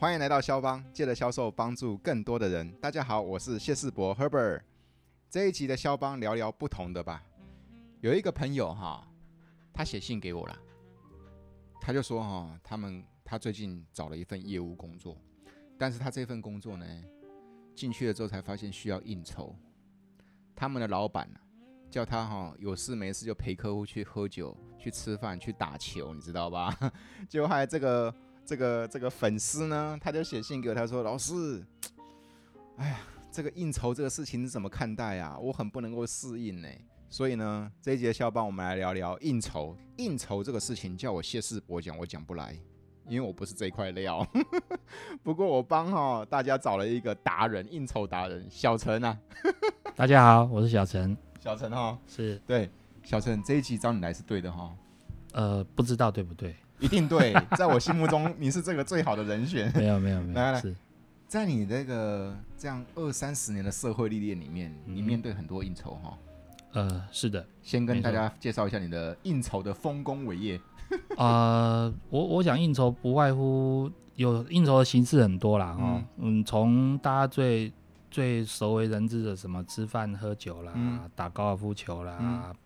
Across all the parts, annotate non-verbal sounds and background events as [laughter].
欢迎来到肖邦，借着销售帮助更多的人。大家好，我是谢世博 Herbert。这一集的肖邦聊聊不同的吧。有一个朋友哈，他写信给我了，他就说哈，他们他最近找了一份业务工作，但是他这份工作呢，进去了之后才发现需要应酬。他们的老板叫他哈，有事没事就陪客户去喝酒、去吃饭、去打球，你知道吧？[laughs] 就还这个这个这个粉丝呢，他就写信给我，他说：“老师，哎呀，这个应酬这个事情你怎么看待啊？我很不能够适应呢。”所以呢，这一节销帮我们来聊聊应酬。应酬这个事情，叫我谢世博讲，我讲不来，因为我不是这一块料。[laughs] 不过我帮哈大家找了一个达人，应酬达人小陈啊。大家好，我是小陈。小陈哈，是对，小陈这一集找你来是对的哈。呃，不知道对不对？[laughs] 一定对，在我心目中你是这个最好的人选。[laughs] 没有没有没有，来来在你这个这样二三十年的社会历练里面，嗯、你面对很多应酬哈。呃，是的，先跟大家介绍一下你的应酬的丰功伟业。[laughs] 呃，我我想应酬不外乎有应酬的形式很多啦，嗯，嗯，从大家最最熟为人知的什么吃饭喝酒啦，嗯、打高尔夫球啦，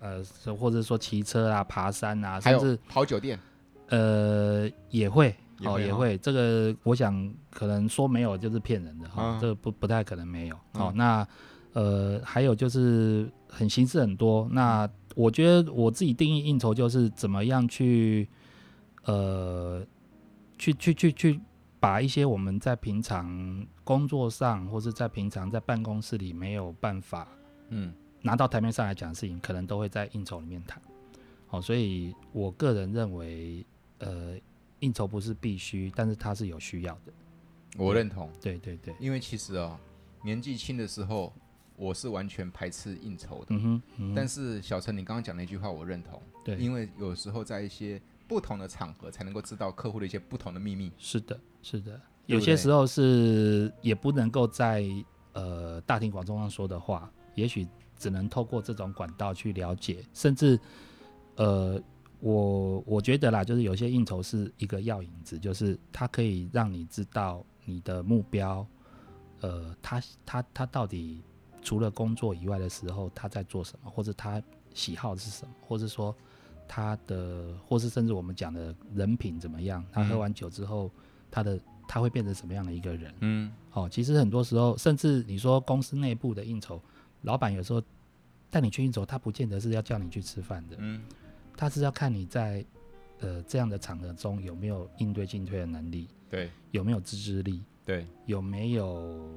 嗯、呃，或者说骑车啊、爬山啊，甚至跑酒店，呃，也会，哦，也会。这个我想可能说没有就是骗人的哈，嗯、这个不不太可能没有。好、嗯，那呃，还有就是很形式很多。那我觉得我自己定义应酬就是怎么样去，呃，去去去去。把一些我们在平常工作上，或是在平常在办公室里没有办法，嗯，拿到台面上来讲的事情，可能都会在应酬里面谈。好，所以我个人认为，呃，应酬不是必须，但是它是有需要的。我认同。对对对，因为其实啊、哦，年纪轻的时候，我是完全排斥应酬的。嗯哼。嗯哼。但是小陈，你刚刚讲那句话，我认同。对。因为有时候在一些不同的场合，才能够知道客户的一些不同的秘密。是的。是的，有些时候是也不能够在呃大庭广众上说的话，也许只能透过这种管道去了解，甚至呃，我我觉得啦，就是有些应酬是一个药引子，就是它可以让你知道你的目标，呃，他他他到底除了工作以外的时候他在做什么，或者他喜好是什么，或者说他的，或是甚至我们讲的人品怎么样，他喝完酒之后。嗯他的他会变成什么样的一个人？嗯，好、哦，其实很多时候，甚至你说公司内部的应酬，老板有时候带你去应酬，他不见得是要叫你去吃饭的，嗯，他是要看你在呃这样的场合中有没有应对进退的能力，对，有没有自制力，对，有没有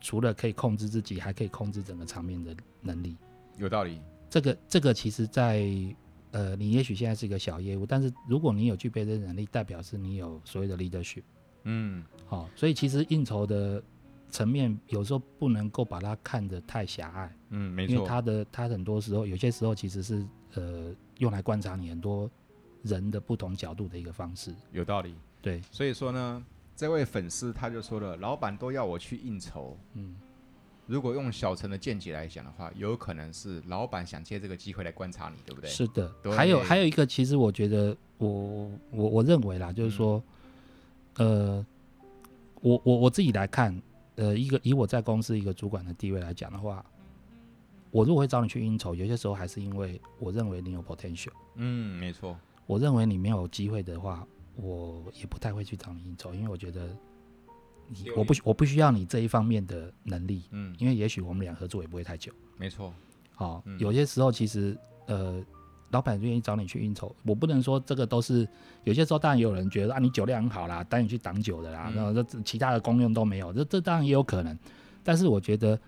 除了可以控制自己，还可以控制整个场面的能力？有道理。这个这个其实，在呃，你也许现在是一个小业务，但是如果你有具备这能力，代表是你有所谓的 leadership。嗯，好、哦，所以其实应酬的层面有时候不能够把它看得太狭隘。嗯，没错。因为它的它很多时候有些时候其实是呃用来观察你很多人的不同角度的一个方式。有道理。对，所以说呢，这位粉丝他就说了，老板都要我去应酬。嗯。如果用小陈的见解来讲的话，有可能是老板想借这个机会来观察你，对不对？是的。还有还有一个，其实我觉得我我我认为啦，就是说，嗯、呃，我我我自己来看，呃，一个以我在公司一个主管的地位来讲的话，我如果会找你去应酬，有些时候还是因为我认为你有 potential。嗯，没错。我认为你没有机会的话，我也不太会去找你应酬，因为我觉得。我不我不需要你这一方面的能力，嗯，因为也许我们俩合作也不会太久，没错，好、哦，嗯、有些时候其实呃，老板愿意找你去应酬，我不能说这个都是，有些时候当然也有人觉得啊，你酒量很好啦，带你去挡酒的啦，嗯、然后这其他的功用都没有，这这当然也有可能，但是我觉得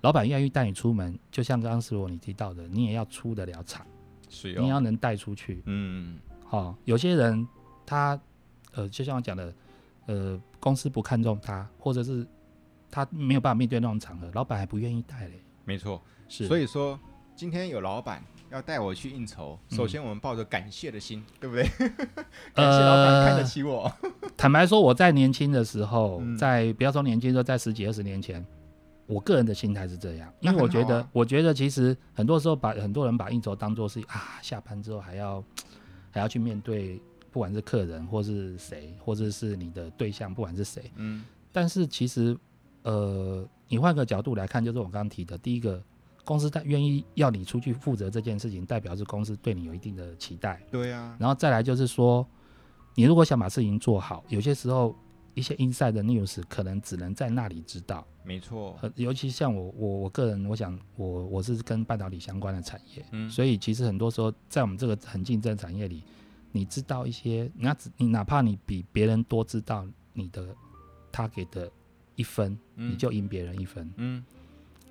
老板愿意带你出门，就像刚刚师傅你提到的，你也要出得了场，是、哦，你要能带出去，嗯，好、哦，有些人他呃，就像我讲的。呃，公司不看重他，或者是他没有办法面对那种场合，老板还不愿意带嘞。没错，是。所以说，今天有老板要带我去应酬，首先我们抱着感谢的心，嗯、对不对？[laughs] 感谢老板看得起我。呃、坦白说，我在年轻的时候，嗯、在不要说年轻，说在十几二十年前，我个人的心态是这样，因为我觉得，啊、我觉得其实很多时候把很多人把应酬当做是啊，下班之后还要还要去面对。不管是客人或是谁，或者是你的对象，不管是谁，嗯，但是其实，呃，你换个角度来看，就是我刚刚提的，第一个，公司他愿意要你出去负责这件事情，代表是公司对你有一定的期待。对啊。然后再来就是说，你如果想把事情做好，有些时候一些 inside 的 news 可能只能在那里知道。没错。尤其像我，我我个人，我想我我是跟半导体相关的产业，嗯，所以其实很多时候在我们这个很竞争产业里，你知道一些，那你哪怕你比别人多知道你的他给的一分，嗯，你就赢别人一分，嗯。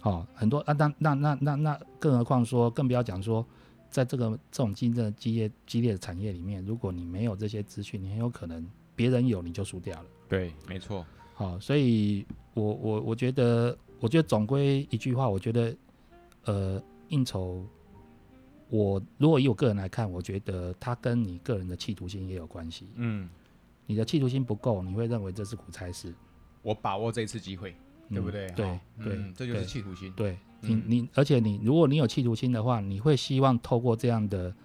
哦，很多啊，那那那那那，更何况说，更不要讲说，在这个这种竞争激烈激烈的产业里面，如果你没有这些资讯，你很有可能别人有你就输掉了。对，没错。好、哦，所以我我我觉得，我觉得总归一句话，我觉得，呃，应酬，我如果以我个人来看，我觉得它跟你个人的企图心也有关系。嗯，你的企图心不够，你会认为这是苦差事。我把握这一次机会。对不对？嗯、对对、嗯，这就是企图心。对，嗯、你你，而且你，如果你有企图心的话，你会希望透过这样的，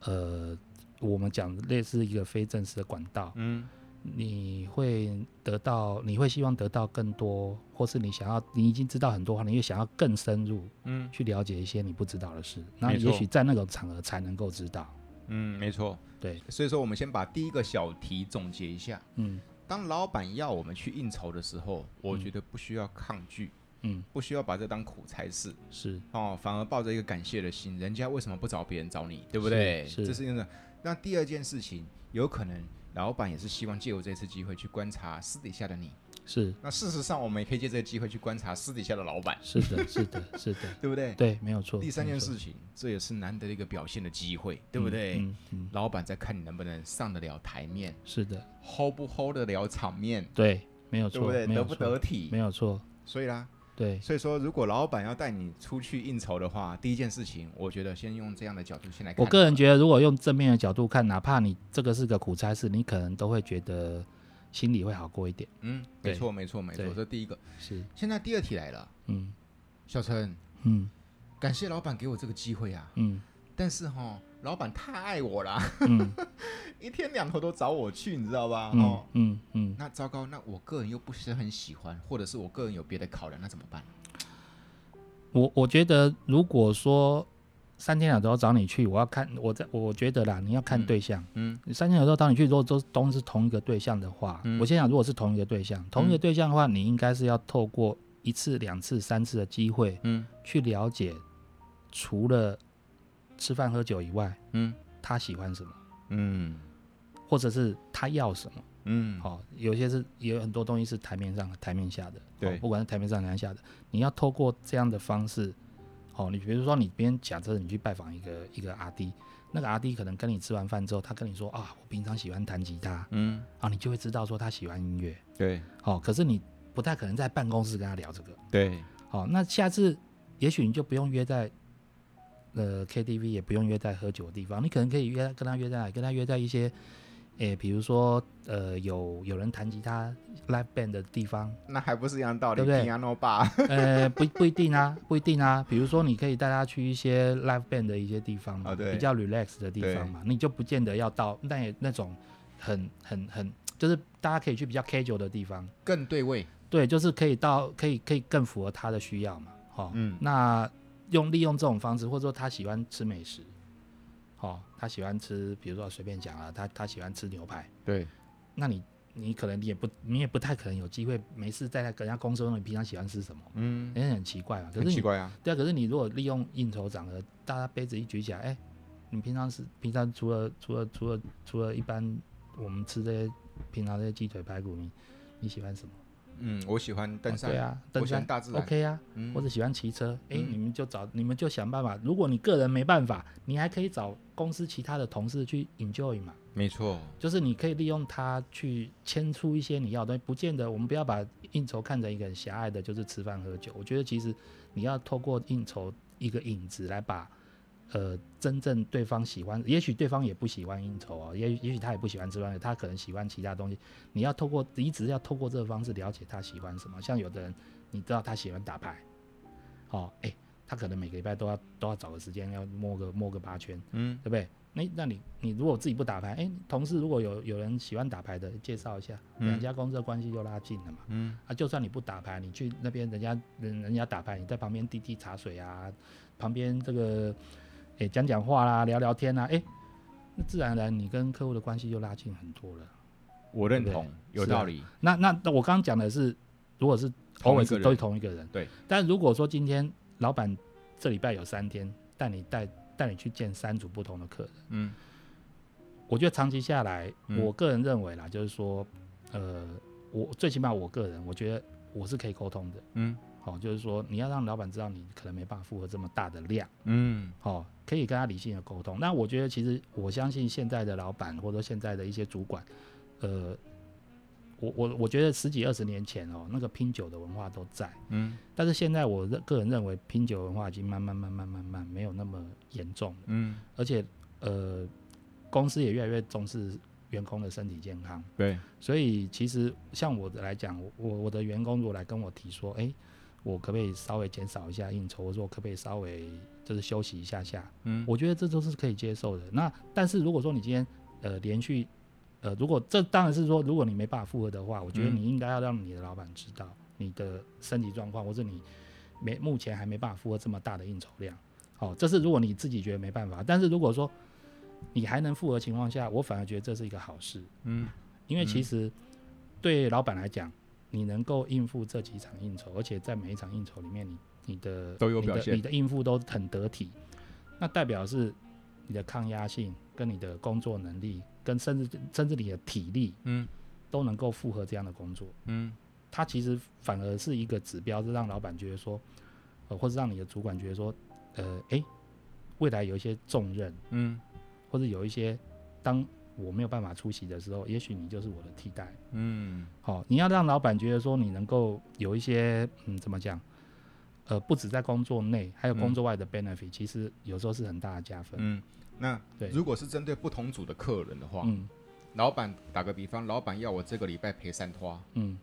呃，我们讲类似一个非正式的管道，嗯，你会得到，你会希望得到更多，或是你想要，你已经知道很多话，你又想要更深入，嗯，去了解一些你不知道的事，那也许在那个场合才能够知道。嗯，没错。对，所以说我们先把第一个小题总结一下。嗯。当老板要我们去应酬的时候，我觉得不需要抗拒，嗯，不需要把这当苦差事，是哦，反而抱着一个感谢的心，人家为什么不找别人找你，对不对？是，是这是因为那第二件事情，有可能老板也是希望借由这次机会去观察私底下的你。是，那事实上我们也可以借这个机会去观察私底下的老板。是的，是的，是的，[laughs] 对不对？对，没有错。第三件事情，这也是难得的一个表现的机会，对不对？嗯嗯。老板在看你能不能上得了台面。是的。hold 不 hold 得了场面？对，没有错。对不对？得不得体？没有错。所以啦，对。所以说，如果老板要带你出去应酬的话，第一件事情，我觉得先用这样的角度先来看。我个人觉得，如果用正面的角度看，哪怕你这个是个苦差事，你可能都会觉得。心里会好过一点。嗯，没错，没错，没错。这第一个是。现在第二题来了。嗯，小陈。嗯，感谢老板给我这个机会啊。嗯。但是哈，老板太爱我了。嗯。[laughs] 一天两头都找我去，你知道吧？嗯、哦。嗯嗯。那糟糕，那我个人又不是很喜欢，或者是我个人有别的考量，那怎么办？我我觉得，如果说。三天两头找你去，我要看我在，我觉得啦，你要看对象。嗯，嗯三天两头找你去，如果都都是同一个对象的话，嗯、我先想，如果是同一个对象，同一个对象的话，你应该是要透过一次、两次、三次的机会，嗯，去了解，除了吃饭喝酒以外，嗯，他喜欢什么，嗯，或者是他要什么，嗯，好、哦，有些是也有很多东西是台面上、台面下的，对、哦，不管是台面上、台面下的，你要透过这样的方式。哦，你比如说，你别人假设你去拜访一个一个阿弟，那个阿弟可能跟你吃完饭之后，他跟你说啊，我平常喜欢弹吉他，嗯，啊，你就会知道说他喜欢音乐，对，哦，可是你不太可能在办公室跟他聊这个，对，好、哦，那下次也许你就不用约在呃 KTV，也不用约在喝酒的地方，你可能可以约跟他约在？跟他约在一些。诶、欸，比如说，呃，有有人弹吉他 live band 的地方，那还不是一样道理，对不对？Piano bar，呃，不不一定啊，不一定啊。比如说，你可以带他去一些 live band 的一些地方嘛，哦、比较 relax 的地方嘛，你就不见得要到那也那种很很很，就是大家可以去比较 casual 的地方，更对位。对，就是可以到，可以可以更符合他的需要嘛。哦，嗯，那用利用这种方式，或者说他喜欢吃美食。哦，他喜欢吃，比如说随便讲啊，他他喜欢吃牛排。对，那你你可能你也不你也不太可能有机会没事在那跟人家公司问你平常喜欢吃什么，嗯，也很奇怪嘛。可是很奇怪啊。对啊，可是你如果利用应酬场合，大家杯子一举起来，哎、欸，你平常是平常除了除了除了除了一般我们吃这些平常这些鸡腿排骨，你你喜欢什么？嗯，我喜欢登山。哦、对啊，登山大自然。OK 啊，嗯、或者喜欢骑车，哎、欸，嗯、你们就找你们就想办法。如果你个人没办法，你还可以找公司其他的同事去 enjoy 嘛。没错，就是你可以利用它去牵出一些你要的东西，不见得我们不要把应酬看成一个很狭隘的，就是吃饭喝酒。我觉得其实你要透过应酬一个影子来把。呃，真正对方喜欢，也许对方也不喜欢应酬哦，也也许他也不喜欢吃饭，他可能喜欢其他东西。你要透过，你只是要透过这个方式了解他喜欢什么。像有的人，你知道他喜欢打牌，哦，哎、欸，他可能每个礼拜都要都要找个时间要摸个摸个八圈，嗯，对不对？那那你你如果自己不打牌，哎、欸，同事如果有有人喜欢打牌的，介绍一下，两、嗯、家公司的关系就拉近了嘛。嗯，啊，就算你不打牌，你去那边人家人人家打牌，你在旁边递递茶水啊，旁边这个哎讲讲话啦，聊聊天啦，哎、欸，那自然而然你跟客户的关系就拉近很多了。我认同，有道理。啊、那那我刚刚讲的是，如果是 always 都是同一个人，对。但如果说今天老板这礼拜有三天带你带。带你去见三组不同的客人，嗯，我觉得长期下来，嗯、我个人认为啦，就是说，呃，我最起码我个人，我觉得我是可以沟通的，嗯，好、哦，就是说你要让老板知道你可能没办法负荷这么大的量，嗯，好、哦，可以跟他理性的沟通。那我觉得其实我相信现在的老板或者说现在的一些主管，呃。我我我觉得十几二十年前哦，那个拼酒的文化都在，嗯，但是现在我认个人认为拼酒文化已经慢慢慢慢慢慢没有那么严重了，嗯，而且呃，公司也越来越重视员工的身体健康，对，所以其实像我来讲，我我的员工如果来跟我提说，哎，我可不可以稍微减少一下应酬，或者说可不可以稍微就是休息一下下，嗯，我觉得这都是可以接受的。那但是如果说你今天呃连续呃，如果这当然是说，如果你没办法负荷的话，我觉得你应该要让你的老板知道你的身体状况，或者你没目前还没办法负荷这么大的应酬量。好，这是如果你自己觉得没办法。但是如果说你还能负荷情况下，我反而觉得这是一个好事。嗯，因为其实对老板来讲，你能够应付这几场应酬，而且在每一场应酬里面你，你你的都有表现，你的，你的应付都很得体，那代表是你的抗压性跟你的工作能力。跟甚至甚至你的体力，嗯，都能够负荷这样的工作，嗯，它其实反而是一个指标，是让老板觉得说，呃，或者让你的主管觉得说，呃，诶，未来有一些重任，嗯，或者有一些当我没有办法出席的时候，也许你就是我的替代，嗯，好，你要让老板觉得说你能够有一些，嗯，怎么讲，呃，不止在工作内，还有工作外的 benefit，其实有时候是很大的加分，嗯。那对如果是针对不同组的客人的话，嗯，老板打个比方，老板要我这个礼拜陪三花，嗯，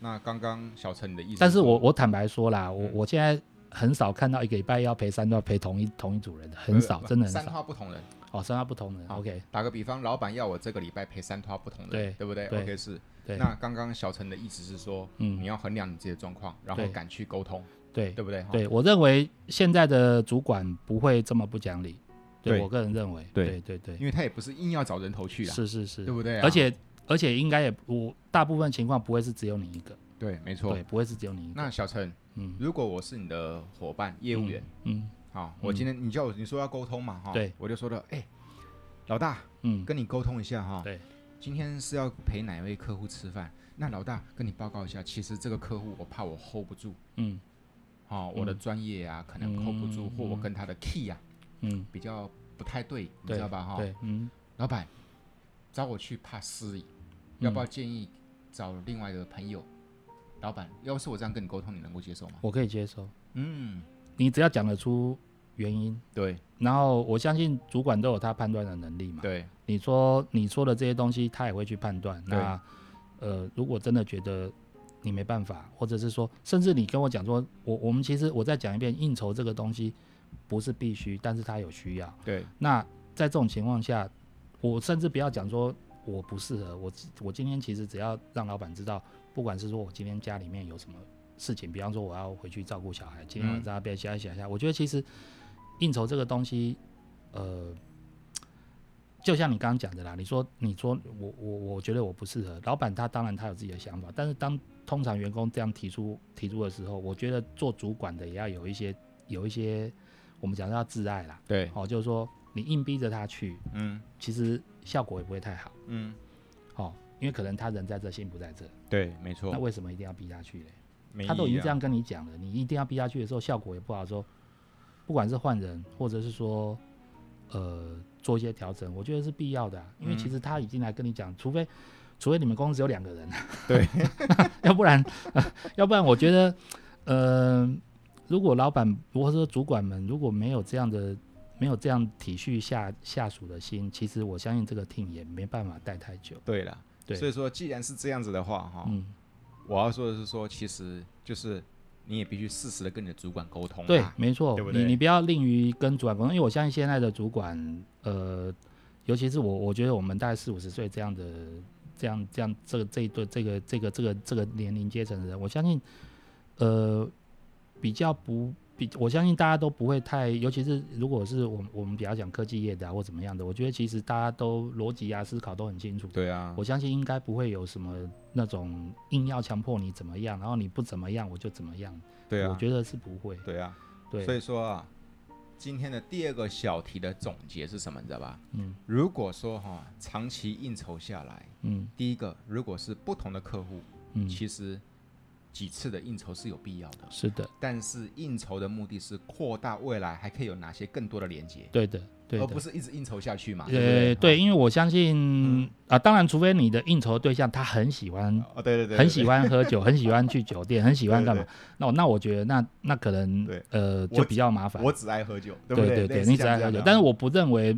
那刚刚小陈你的意思，但是我我坦白说啦，我我现在很少看到一个礼拜要陪三拖陪同一同一组人的，很少，真的很少。三花不同人，哦，三花不同人，OK。打个比方，老板要我这个礼拜陪三花不同人，对，对不对？OK 是。那刚刚小陈的意思是说，嗯，你要衡量你自己的状况，然后敢去沟通，对，对不对？对，我认为现在的主管不会这么不讲理。对，我个人认为，对。对对，因为他也不是硬要找人头去啊，是是是，对不对？而且而且应该也不大部分情况不会是只有你一个，对，没错，对，不会是只有你一个。那小陈，嗯，如果我是你的伙伴、业务员，嗯，好，我今天你叫我你说要沟通嘛，哈，对，我就说了，哎，老大，嗯，跟你沟通一下哈，对，今天是要陪哪位客户吃饭？那老大跟你报告一下，其实这个客户我怕我 hold 不住，嗯，好，我的专业啊可能 hold 不住，或我跟他的 key 啊，嗯，比较。不太对，你知道吧？哈，对嗯，老板找我去怕失礼，要不要建议找另外一个朋友？老板，要是我这样跟你沟通，你能够接受吗？我可以接受。嗯，你只要讲得出原因，对，然后我相信主管都有他判断的能力嘛。对，你说你说的这些东西，他也会去判断。那呃，如果真的觉得你没办法，或者是说，甚至你跟我讲说，我我们其实我再讲一遍，应酬这个东西。不是必须，但是他有需要。对，那在这种情况下，我甚至不要讲说我不适合。我我今天其实只要让老板知道，不管是说我今天家里面有什么事情，比方说我要回去照顾小孩，今天晚上要不要想一想一下。我觉得其实应酬这个东西，呃，就像你刚刚讲的啦，你说你说我我我觉得我不适合，老板他当然他有自己的想法，但是当通常员工这样提出提出的时候，我觉得做主管的也要有一些有一些。我们讲要自爱啦，对，哦，就是说你硬逼着他去，嗯，其实效果也不会太好，嗯，哦，因为可能他人在这，心不在这，对，没错。那为什么一定要逼他去嘞？他都已经这样跟你讲了，你一定要逼下去的时候，效果也不好。说，不管是换人，或者是说，呃，做一些调整，我觉得是必要的，啊，因为其实他已经来跟你讲，除非，除非你们公司只有两个人，对，[laughs] 要不然，[laughs] 要不然，我觉得，呃。如果老板或者说主管们如果没有这样的没有这样体恤下下属的心，其实我相信这个 team 也没办法待太久。对了，对，所以说既然是这样子的话，哈，嗯，我要说的是说，其实就是你也必须适时的跟你的主管沟通。对，没错，对不对？你你不要吝于跟主管沟通，因为我相信现在的主管，呃，尤其是我，我觉得我们大概四五十岁这样的，这样这样这个这一对这个这个这个这个年龄阶层的人，我相信，呃，比较不。比我相信大家都不会太，尤其是如果是我们我们比较讲科技业的啊或怎么样的，我觉得其实大家都逻辑啊思考都很清楚。对啊，我相信应该不会有什么那种硬要强迫你怎么样，然后你不怎么样我就怎么样。对啊，我觉得是不会。对啊，对。所以说啊，今天的第二个小题的总结是什么？你知道吧？嗯。如果说哈、啊、长期应酬下来，嗯，第一个如果是不同的客户，嗯，其实。几次的应酬是有必要的，是的。但是应酬的目的是扩大未来还可以有哪些更多的连接？对的，对的，而不是一直应酬下去嘛。呃，对，对，对，因为我相信、嗯、啊，当然，除非你的应酬对象他很喜欢，哦，对对对，很喜欢喝酒，[laughs] 很喜欢去酒店，很喜欢干嘛？对对对，那我那我觉得那那可能呃就比较麻烦。我只爱喝酒，对不对？对对对，你只爱喝酒，但是我不认为。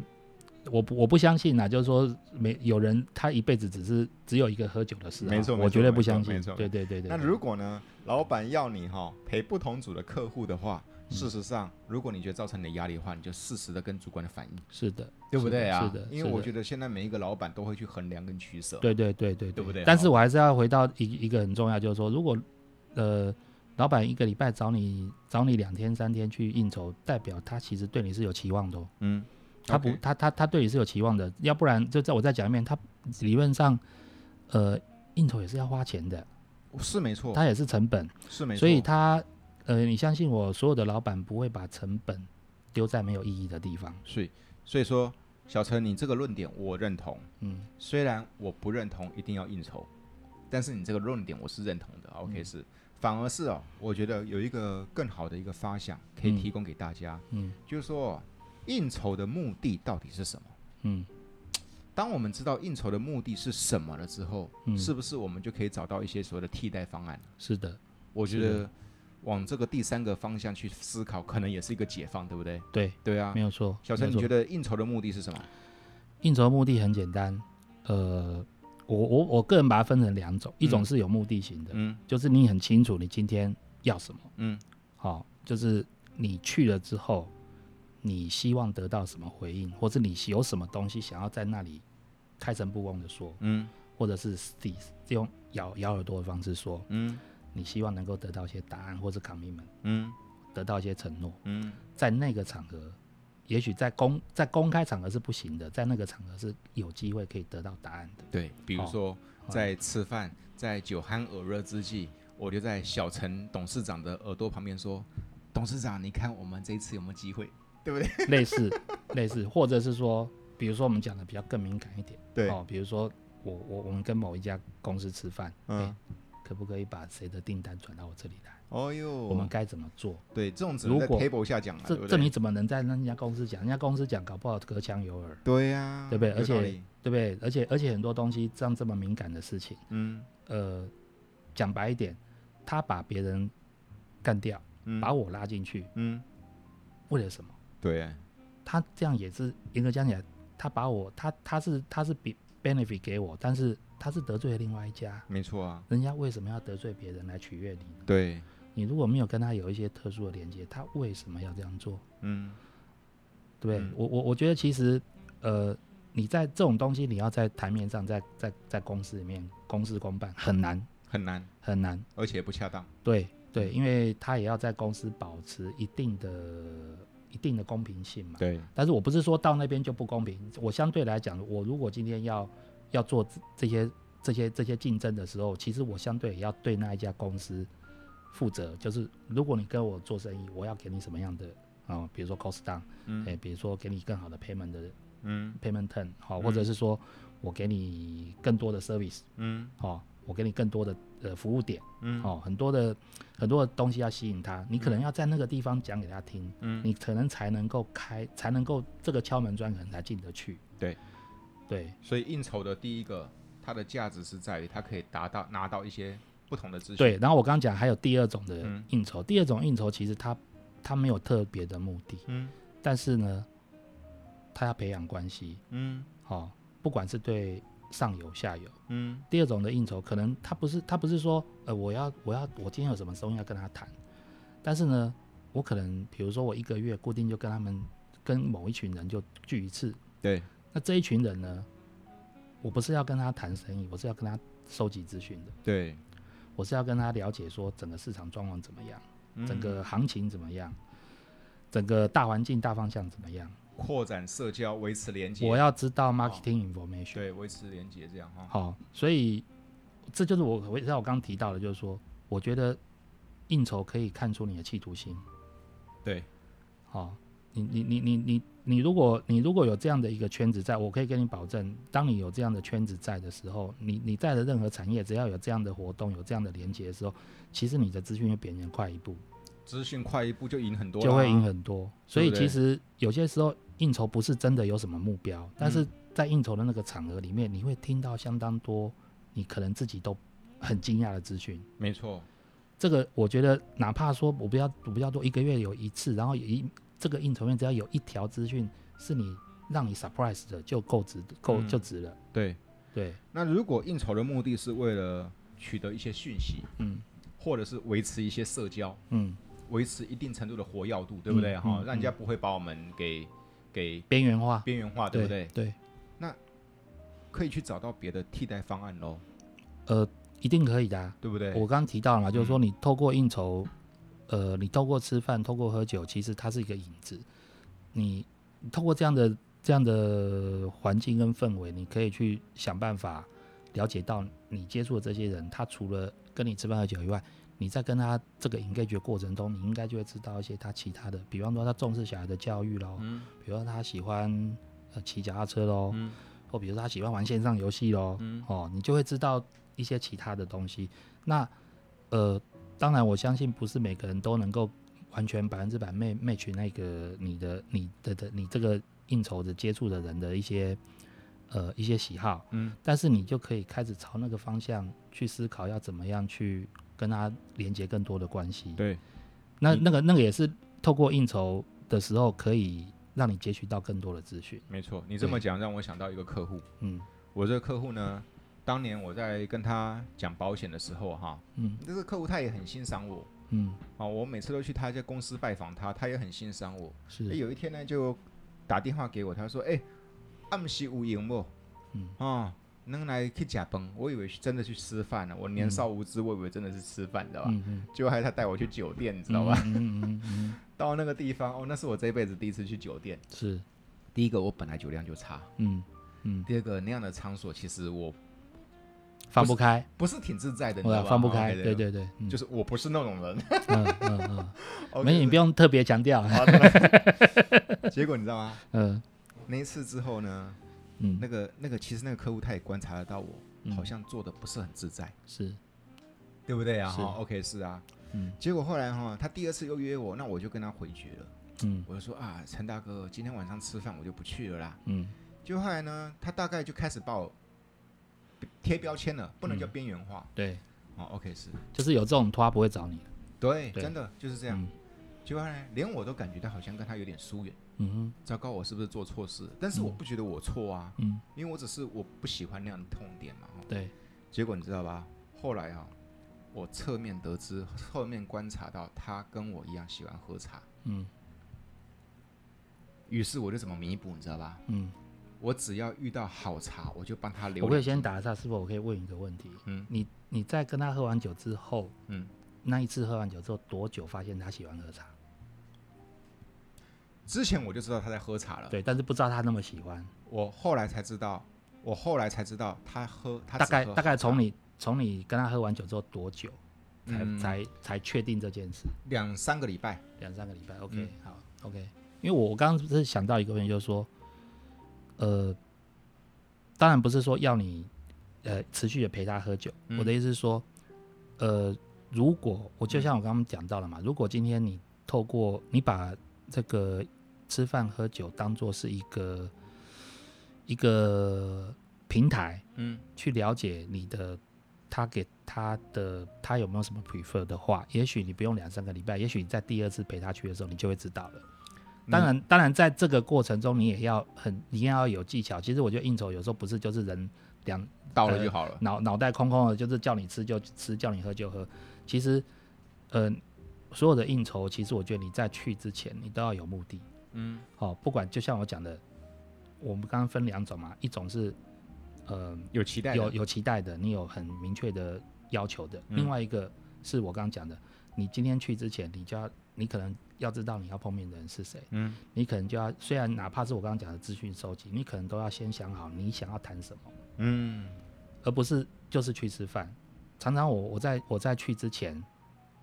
我不我不相信啊，就是说没有人他一辈子只是只有一个喝酒的事，没错，我绝对不相信。没错，对对对对。那如果呢，老板要你哈陪不同组的客户的话，事实上，如果你觉得造成你的压力的话，你就适时的跟主管的反映。是的，对不对啊？是的，因为我觉得现在每一个老板都会去衡量跟取舍。对对对对，对不对？但是我还是要回到一一个很重要，就是说，如果呃老板一个礼拜找你找你两天三天去应酬，代表他其实对你是有期望的。嗯。他不，他他他对你是有期望的，要不然就在我再讲一遍，他理论上，呃，应酬也是要花钱的，是没错，他也是成本，是没错，所以他，呃，你相信我，所有的老板不会把成本丢在没有意义的地方。所以，所以说，小陈，你这个论点我认同，嗯，虽然我不认同一定要应酬，但是你这个论点我是认同的。OK，是，反而是哦，我觉得有一个更好的一个发想可以提供给大家，嗯，就是说。应酬的目的到底是什么？嗯，当我们知道应酬的目的是什么了之后，嗯，是不是我们就可以找到一些所谓的替代方案？是的，我觉得往这个第三个方向去思考，可能也是一个解放，对不对？对，对啊，没有错。小陈，你觉得应酬的目的是什么？应酬的目的很简单，呃，我我我个人把它分成两种，一种是有目的型的，嗯，就是你很清楚你今天要什么，嗯，好，就是你去了之后。你希望得到什么回应，或者你有什么东西想要在那里开诚布公的说，嗯，或者是用咬咬耳朵的方式说，嗯，你希望能够得到一些答案或者 commitment，嗯，得到一些承诺，嗯，在那个场合，也许在公在公开场合是不行的，在那个场合是有机会可以得到答案的。对，比如说在吃饭，在酒酣耳热之际，我就在小陈董事长的耳朵旁边说，董事长，你看我们这一次有没有机会？对不对？[laughs] 类似，类似，或者是说，比如说我们讲的比较更敏感一点，对哦，比如说我我我们跟某一家公司吃饭，嗯、欸，可不可以把谁的订单转到我这里来？哦哟，我们该怎么做？对，这种只能在 table 下讲，这这你怎么能在那家公司讲？人家公司讲，搞不好隔墙有耳。对呀、啊，对不对？而且对不对？而且而且很多东西这样这么敏感的事情，嗯，呃，讲白一点，他把别人干掉，嗯、把我拉进去，嗯，为了什么？对，他这样也是严格讲起来，他把我他他是他是比 benefit 给我，但是他是得罪了另外一家，没错啊。人家为什么要得罪别人来取悦你呢？对，你如果没有跟他有一些特殊的连接，他为什么要这样做？嗯，对，嗯、我我我觉得其实呃，你在这种东西，你要在台面上，在在在公司里面公事公办很难很难很难，而且不恰当。对对，因为他也要在公司保持一定的。一定的公平性嘛，对。但是我不是说到那边就不公平。我相对来讲，我如果今天要要做这些这些这些竞争的时候，其实我相对也要对那一家公司负责。就是如果你跟我做生意，我要给你什么样的啊、呃？比如说 cost down，嗯，欸、比如说给你更好的 payment 的，嗯，payment term，好，或者是说我给你更多的 service，嗯，好，我给你更多的呃服务点，嗯，哦，很多的。很多的东西要吸引他，你可能要在那个地方讲给他听，嗯，你可能才能够开，才能够这个敲门砖可能才进得去。对，对，所以应酬的第一个，它的价值是在于它可以达到拿到一些不同的资讯。对，然后我刚刚讲还有第二种的应酬，嗯、第二种应酬其实它它没有特别的目的，嗯，但是呢，他要培养关系，嗯，好、哦，不管是对。上游下游，嗯，第二种的应酬，可能他不是他不是说，呃，我要我要我今天有什么东西要跟他谈，但是呢，我可能比如说我一个月固定就跟他们跟某一群人就聚一次。对。那这一群人呢，我不是要跟他谈生意，我是要跟他收集资讯的。对。我是要跟他了解说整个市场状况怎么样，嗯、整个行情怎么样，整个大环境大方向怎么样。扩展社交，维持连接。我要知道 marketing information，、哦、对，维持连接这样哈。好，所以这就是我我，像我刚刚提到的，就是说，我觉得应酬可以看出你的企图心。对，好，你你你你你你，如果你如果有这样的一个圈子在，我可以跟你保证，当你有这样的圈子在的时候，你你在的任何产业，只要有这样的活动，有这样的连接的时候，其实你的资讯会比别人快一步。资讯快一步就赢很多，就会赢很多。所以其实有些时候。应酬不是真的有什么目标，但是在应酬的那个场合里面，你会听到相当多你可能自己都很惊讶的资讯。没错，这个我觉得，哪怕说我不要我不要多一个月有一次，然后有一这个应酬面只要有一条资讯是你让你 surprise 的，就够值，够就值了。对对。那如果应酬的目的是为了取得一些讯息，嗯，或者是维持一些社交，嗯，维持一定程度的活跃度，对不对？哈、嗯嗯，让人家不会把我们给。给边缘化，边缘化，对不对？对，那可以去找到别的替代方案喽。呃，一定可以的，对不对？我刚刚提到了嘛，就是说你透过应酬，呃，你透过吃饭，透过喝酒，其实它是一个影子。你透过这样的这样的环境跟氛围，你可以去想办法了解到你接触的这些人，他除了跟你吃饭喝酒以外。你在跟他这个 engage 的过程中，你应该就会知道一些他其他的，比方说他重视小孩的教育喽，嗯，比如说他喜欢呃骑脚踏车喽，嗯，或比如说他喜欢玩线上游戏喽，嗯，哦，你就会知道一些其他的东西。那呃，当然我相信不是每个人都能够完全百分之百 match 那个你的你的的你这个应酬的接触的人的一些呃一些喜好，嗯，但是你就可以开始朝那个方向去思考要怎么样去。跟他连接更多的关系，对，那那个那个也是透过应酬的时候，可以让你截取到更多的资讯。没错，你这么讲让我想到一个客户，嗯，我这个客户呢，当年我在跟他讲保险的时候，哈，嗯，这个客户他也很欣赏我，嗯，啊，我每次都去他家公司拜访他，他也很欣赏我。是，有一天呢，就打电话给我，他说，哎，暗时有闲不？嗯，啊。能来去假崩，我以为是真的去吃饭呢。我年少无知，我以为真的是吃饭，知道吧？结果还他带我去酒店，你知道吧？嗯嗯嗯嗯、到那个地方，哦，那是我这辈子第一次去酒店。是，第一个我本来酒量就差，嗯嗯。第二个那样的场所，其实我放不开，不是挺自在的，你知道吧？放不开，对对对，就是我不是那种人。嗯嗯嗯。[laughs] 没，你不用特别强调。[laughs] 结果你知道吗？嗯。那一次之后呢？嗯，那个那个，其实那个客户他也观察得到我，嗯、好像做的不是很自在，是，对不对啊？哈，OK，是啊，嗯。结果后来哈，他第二次又约我，那我就跟他回绝了，嗯，我就说啊，陈大哥，今天晚上吃饭我就不去了啦，嗯。结果后来呢，他大概就开始把我贴标签了，不能叫边缘化，嗯、对，哦，OK，是，就是有这种他不会找你，对，对。真的就是这样。嗯、结果后来连我都感觉到好像跟他有点疏远。嗯哼，糟糕，我是不是做错事？但是我不觉得我错啊，嗯，因为我只是我不喜欢那样的痛点嘛。对，结果你知道吧？后来啊，我侧面得知，侧面观察到他跟我一样喜欢喝茶，嗯，于是我就怎么弥补，你知道吧？嗯，我只要遇到好茶，我就帮他留。我可以先打一下，是否我可以问一个问题？嗯，你你在跟他喝完酒之后，嗯，那一次喝完酒之后多久发现他喜欢喝茶？之前我就知道他在喝茶了，对，但是不知道他那么喜欢。我后来才知道，我后来才知道他喝，他大概大概从你从你跟他喝完酒之后多久，才、嗯、才才确定这件事？两三个礼拜，两三个礼拜。OK，、嗯、好，OK。因为我刚刚是想到一个问题，就是说，呃，当然不是说要你呃持续的陪他喝酒，嗯、我的意思是说，呃，如果我就像我刚刚讲到了嘛，嗯、如果今天你透过你把这个吃饭喝酒当做是一个一个平台，嗯，去了解你的他给他的他有没有什么 prefer 的话，也许你不用两三个礼拜，也许你在第二次陪他去的时候，你就会知道了。当然，当然在这个过程中，你也要很，你也要有技巧。其实我觉得应酬有时候不是就是人两到了就好了，脑脑袋空空的，就是叫你吃就吃，叫你喝就喝。其实，呃，所有的应酬，其实我觉得你在去之前，你都要有目的。嗯，好、哦，不管就像我讲的，我们刚刚分两种嘛，一种是呃有期待有有期待的，你有很明确的要求的；嗯、另外一个是我刚刚讲的，你今天去之前，你就要你可能要知道你要碰面的人是谁。嗯，你可能就要虽然哪怕是我刚刚讲的资讯收集，你可能都要先想好你想要谈什么。嗯，而不是就是去吃饭。常常我我在我在去之前，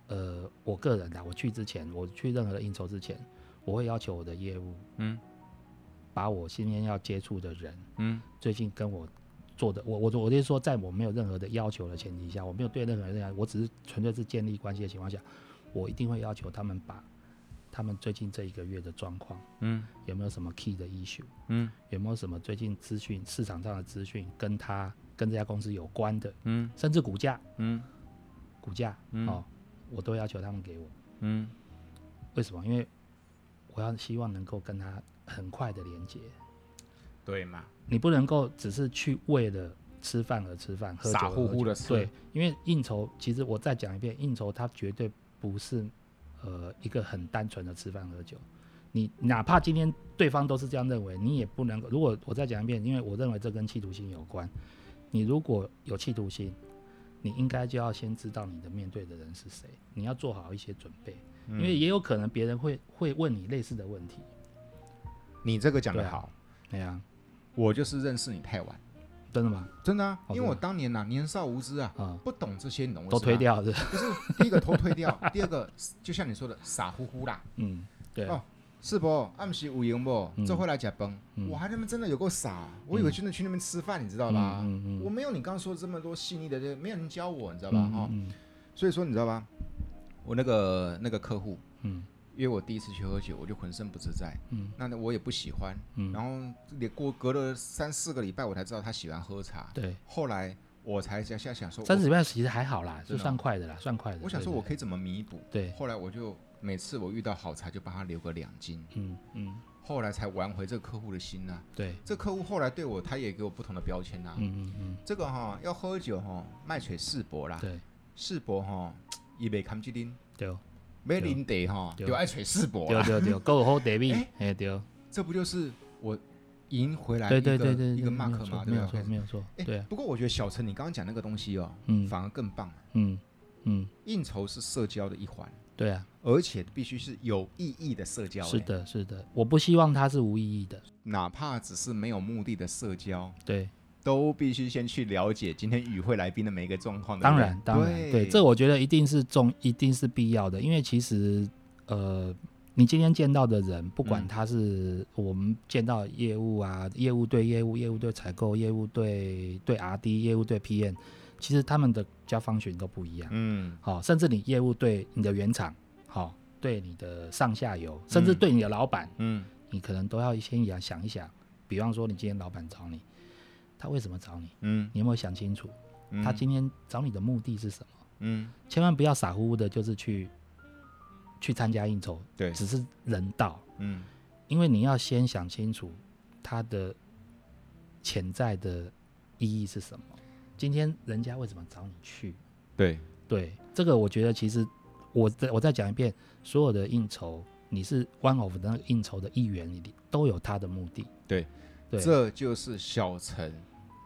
呃，我个人啊，我去之前，我去任何的应酬之前，我会要求我的业务，嗯，把我今天要接触的人，嗯，最近跟我做的，我我我就是说，在我没有任何的要求的前提下，我没有对任何人，我只是纯粹是建立关系的情况下，我一定会要求他们把他们最近这一个月的状况，嗯，有没有什么 key 的 issue，嗯，有没有什么最近资讯市场上的资讯跟他。跟这家公司有关的，嗯，甚至股价，嗯，股价，嗯，哦，我都要求他们给我，嗯，为什么？因为我要希望能够跟他很快的连接，对嘛？你不能够只是去为了吃饭而吃饭，喝酒傻乎乎的吃，对，因为应酬，其实我再讲一遍，应酬它绝对不是呃一个很单纯的吃饭喝酒，你哪怕今天对方都是这样认为，你也不能够。如果我再讲一遍，因为我认为这跟企图心有关。你如果有企图心，你应该就要先知道你的面对的人是谁，你要做好一些准备，嗯、因为也有可能别人会会问你类似的问题。你这个讲的好，对啊，我就是认识你太晚，真的吗？真的啊，因为我当年呐、啊、年少无知啊，嗯、不懂这些，懂都推掉是，就是第一个头推掉，第二个就像你说的傻乎乎啦，嗯，对。哦是不？暗时有闲不？嗯、这回来假崩，嗯、我还他妈真的有够傻，嗯、我以为真的去那边吃饭，你知道吧？我没有你刚刚说的这么多细腻的，没有人教我，你知道吧？哈、所以说你知道吧？我那个那个客户，嗯，约我第一次去喝酒，我就浑身不自在，嗯，那我也不喜欢，嗯，然后也过隔了三四个礼拜，我才知道他喜欢喝茶，对，后来我才想想想说，三四礼拜其实还好啦，就算快的啦，算快的。我想说我可以怎么弥补？对，后来我就。每次我遇到好茶，就帮他留个两斤。嗯嗯，后来才挽回这个客户的心呐、啊。对，这客户后来对我，他也给我不同的标签呐、啊。嗯嗯嗯，这个哈要喝酒哈，卖水世博啦。对，世博哈，一杯康吉林。对，没零得哈，就爱吹世博。对对对，[laughs] 够好得米。哎对，这不就是我赢回来对对对对一个 mark 吗？没有错，没有错。对。不过我觉得小陈，你刚刚讲那个东西哦，嗯，反而更棒。嗯嗯，应酬是社交的一环。对啊，而且必须是有意义的社交。是的，是的，我不希望它是无意义的，哪怕只是没有目的的社交，对，都必须先去了解今天与会来宾的每一个状况。当然，当然，对，这我觉得一定是重，一定是必要的，因为其实，呃，你今天见到的人，不管他是我们见到业务啊，业务对业务，业务对采购，业务对对 RD，业务对 P N，。其实他们的交方群都不一样，嗯，好、哦，甚至你业务对你的原厂，好、哦，对你的上下游，甚至对你的老板，嗯，你可能都要先想想一想。比方说，你今天老板找你，他为什么找你？嗯，你有没有想清楚？嗯、他今天找你的目的是什么？嗯，千万不要傻乎乎的，就是去去参加应酬，对，只是人道，嗯，因为你要先想清楚他的潜在的意义是什么。今天人家为什么找你去？对对，这个我觉得其实我再我再讲一遍，所有的应酬，你是 one of 那个应酬的一员你都有他的目的。对，对，这就是小陈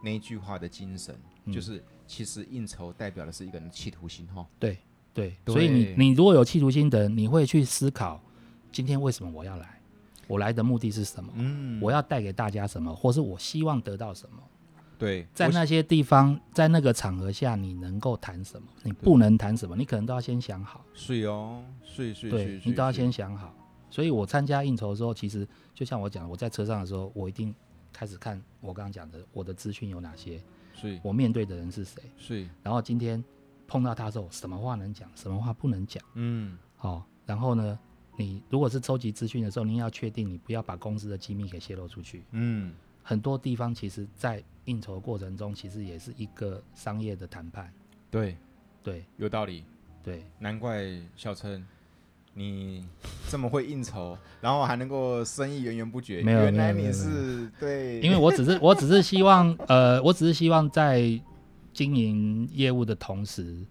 那句话的精神，嗯、就是其实应酬代表的是一个人的企图心哈。对对，所以你你如果有企图心的人，你会去思考今天为什么我要来，我来的目的是什么？嗯，我要带给大家什么，或是我希望得到什么？对，在那些地方，在那个场合下，你能够谈什么？你不能谈什么？你可能都要先想好。是哦，是是对，你都要先想好。所以我参加应酬的时候，其实就像我讲，我在车上的时候，我一定开始看我刚刚讲的，我的资讯有哪些，是我面对的人是谁，是。然后今天碰到他的时候，什么话能讲，什么话不能讲，嗯，好、哦。然后呢，你如果是收集资讯的时候，你要确定你不要把公司的机密给泄露出去。嗯，很多地方其实，在应酬过程中，其实也是一个商业的谈判。对，对，有道理。对，难怪小陈你这么会应酬，然后还能够生意源源不绝。没有，原来你是对，因为我只是，[laughs] 我只是希望，呃，我只是希望在经营业务的同时，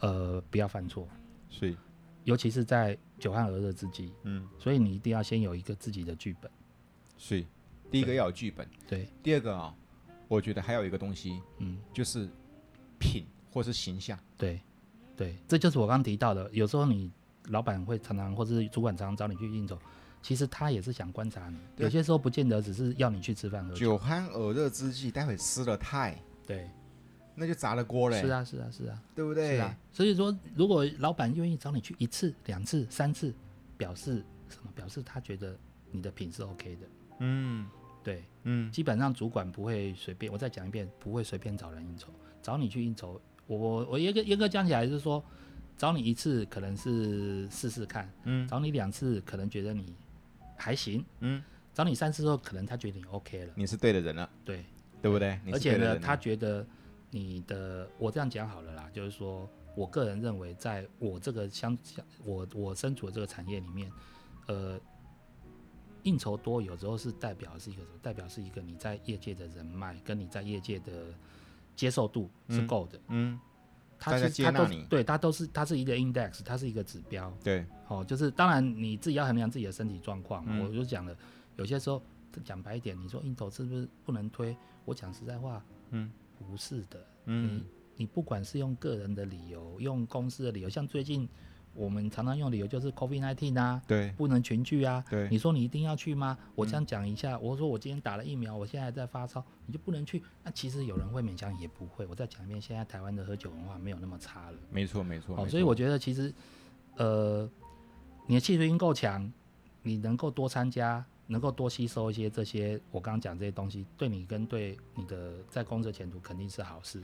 呃，不要犯错。是，尤其是在久旱而热之际，嗯，所以你一定要先有一个自己的剧本。是，第一个要有剧本，对。第二个啊、哦，我觉得还有一个东西，嗯，就是品或是形象。对，对，这就是我刚刚提到的。有时候你老板会常常，或者是主管常常找你去应酬，其实他也是想观察你。有些时候不见得只是要你去吃饭喝酒。酒酣耳热之际，待会失了态，对，那就砸了锅嘞。是啊，是啊，是啊，对不对？是啊。所以说，如果老板愿意找你去一次、两次、三次，表示什么？表示他觉得你的品是 OK 的。嗯，对，嗯，基本上主管不会随便，我再讲一遍，不会随便找人应酬，找你去应酬，我我我严格严格讲起来就是说，找你一次可能是试试看，嗯，找你两次可能觉得你还行，嗯，找你三次之后可能他觉得你 OK 了，你是对的人了，对，对不对？而且呢，他觉得你的，我这样讲好了啦，就是说我个人认为，在我这个相相我我身处的这个产业里面，呃。应酬多有时候是代表是一个什么？代表是一个你在业界的人脉，跟你在业界的接受度是够的。嗯，他是它都对它都是它是一个 index，它是一个指标。对，哦，就是当然你自己要衡量自己的身体状况。嗯、我就讲了，有些时候讲白一点，你说硬头是不是不能推？我讲实在话，嗯，不是的。嗯，你你不管是用个人的理由，用公司的理由，像最近。我们常常用的理由就是 COVID-19 啊，对，不能群聚啊，对，你说你一定要去吗？我这样讲一下，嗯、我说我今天打了疫苗，我现在还在发烧，你就不能去？那其实有人会勉强，也不会。我再讲一遍，现在台湾的喝酒文化没有那么差了。没错，没错。哦，所以我觉得其实，呃，你的企图心够强，你能够多参加，能够多吸收一些这些我刚刚讲这些东西，对你跟对你的在工作前途肯定是好事。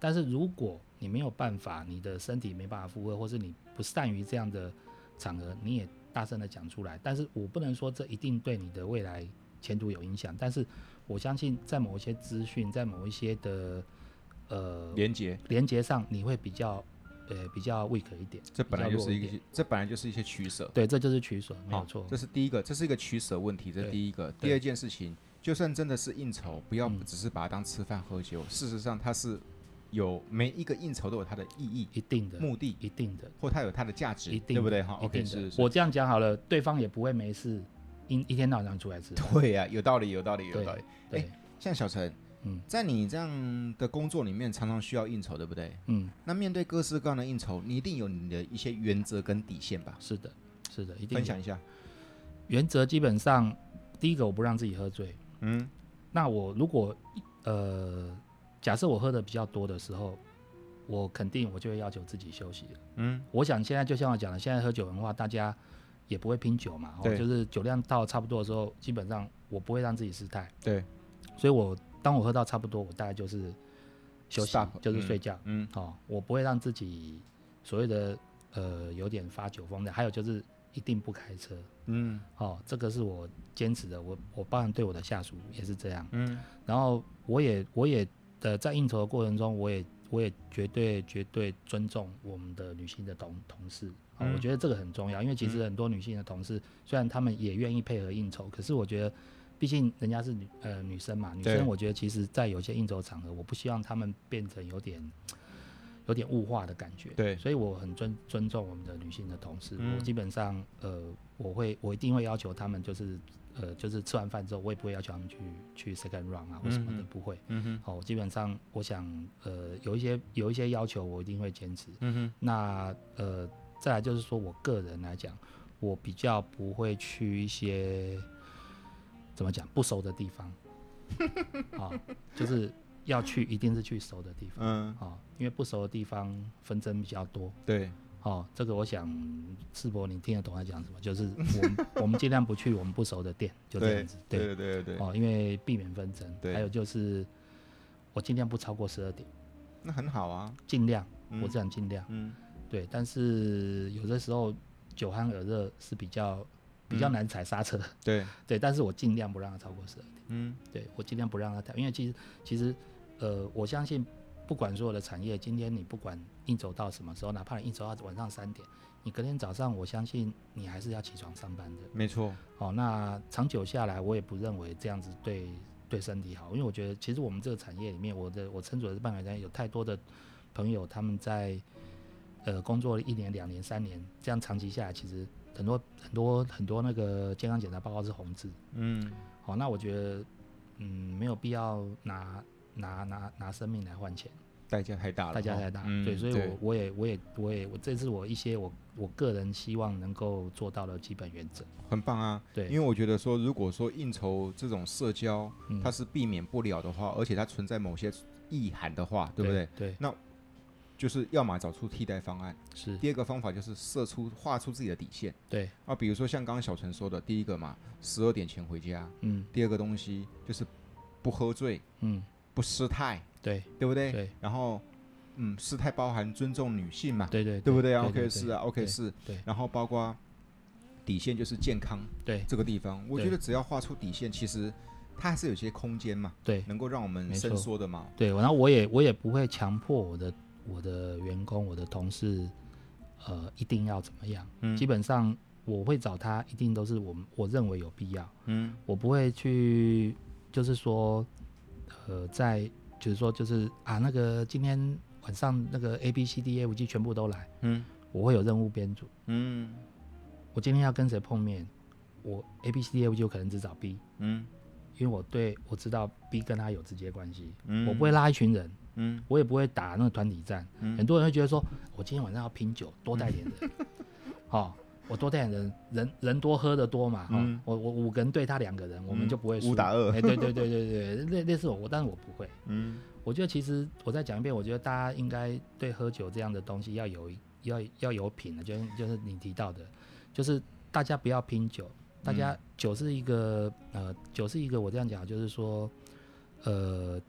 但是如果你没有办法，你的身体没办法负荷，或是你不善于这样的场合，你也大声的讲出来。但是我不能说这一定对你的未来前途有影响。但是我相信，在某一些资讯，在某一些的呃连接连接上，你会比较呃比较 weak 一点。这本来就是一个，这本来就是一些取舍。对，这就是取舍，没有错。这是第一个，这是一个取舍问题。这是第一个。第二件事情，就算真的是应酬，不要只是把它当吃饭喝酒。嗯、事实上，它是。有每一个应酬都有它的意义，一定的目的，一定的，或它有它的价值，一定对不对？哈，一定的。是是我这样讲好了，对方也不会没事一一天到晚出来吃。对呀、啊，有道理，有道理，有道理。哎、欸，像小陈，嗯，在你这样的工作里面，常常需要应酬，对不对？嗯。那面对各式各样的应酬，你一定有你的一些原则跟底线吧？是的，是的，一定。分享一下。原则基本上，第一个我不让自己喝醉。嗯。那我如果呃，假设我喝的比较多的时候。我肯定，我就会要求自己休息了。嗯，我想现在就像我讲的，现在喝酒文化，大家也不会拼酒嘛。对。就是酒量到差不多的时候，基本上我不会让自己失态。对。所以我当我喝到差不多，我大概就是休息，Stop, 就是睡觉。嗯。哦，我不会让自己所谓的呃有点发酒疯的。还有就是一定不开车。嗯。哦，这个是我坚持的。我我当然对我的下属也是这样。嗯。然后我也我也呃在应酬的过程中，我也。我也绝对绝对尊重我们的女性的同同事，啊、嗯，我觉得这个很重要，因为其实很多女性的同事，虽然她们也愿意配合应酬，可是我觉得，毕竟人家是女呃女生嘛，女生我觉得其实在有些应酬场合，我不希望她们变成有点有点物化的感觉，对，所以我很尊尊重我们的女性的同事，嗯、我基本上呃我会我一定会要求她们就是。呃，就是吃完饭之后，我也不会要求他们去去 second round 啊，或什么的，不会。嗯哼。哦，基本上，我想，呃，有一些有一些要求，我一定会坚持。嗯哼。那呃，再来就是说我个人来讲，我比较不会去一些怎么讲不熟的地方。啊、哦，就是要去，一定是去熟的地方。嗯。啊、哦，因为不熟的地方纷争比较多。对。哦，这个我想世博你听得懂他讲什么？就是我们 [laughs] 我们尽量不去我们不熟的店，就这样子。对对对对。哦，因为避免纷争。对。还有就是我尽量不超过十二点。那很好啊。尽量，嗯、我这样尽量。嗯。对，但是有的时候酒酣耳热是比较比较难踩刹车。对。[laughs] 对，但是我尽量不让他超过十二点。嗯。对，我尽量不让他太，因为其实其实呃，我相信。不管所有的产业，今天你不管应酬到什么时候，哪怕你应酬到晚上三点，你隔天早上，我相信你还是要起床上班的。没错。哦，那长久下来，我也不认为这样子对对身体好，因为我觉得其实我们这个产业里面，我的我称作的是半个人，有太多的朋友他们在呃工作了一年、两年、三年，这样长期下来，其实很多很多很多那个健康检查报告是红字。嗯，好，那我觉得嗯没有必要拿拿拿拿生命来换钱。代价太大了，代价太大，嗯、对，所以我我也我也我也我这是我一些我我个人希望能够做到的基本原则。很棒啊，对，因为我觉得说，如果说应酬这种社交，嗯、它是避免不了的话，而且它存在某些意涵的话，对不对？对，那就是要么找出替代方案，是。第二个方法就是设出画出自己的底线，对。啊，比如说像刚刚小陈说的，第一个嘛，十二点前回家，嗯。第二个东西就是不喝醉，嗯，不失态，对，对不对？对，然后。嗯，事态包含尊重女性嘛？对对，对不对啊？OK 是啊，OK 是。对。然后包括底线就是健康，对这个地方，我觉得只要画出底线，其实它还是有些空间嘛，对，能够让我们伸缩的嘛。对，然后我也我也不会强迫我的我的员工、我的同事，呃，一定要怎么样。嗯。基本上我会找他，一定都是我我认为有必要。嗯。我不会去，就是说，呃，在就是说就是啊，那个今天。晚上那个 A B C D F G 全部都来，嗯，我会有任务编组，嗯，我今天要跟谁碰面，我 A B C D F G 有可能只找 B，嗯，因为我对我知道 B 跟他有直接关系，嗯，我不会拉一群人，嗯，我也不会打那个团体战，嗯，很多人会觉得说，我今天晚上要拼酒，多带点人，[laughs] 好、哦，我多带点人，人人多喝的多嘛，嗯，哦、我我五个人对他两个人，我们就不会输，五打二，哎，对对对对对，类类似我，但是我不会，嗯。我觉得其实我再讲一遍，我觉得大家应该对喝酒这样的东西要有要要有品的，就是就是你提到的，就是大家不要拼酒，大家酒是一个呃酒是一个我这样讲就是说呃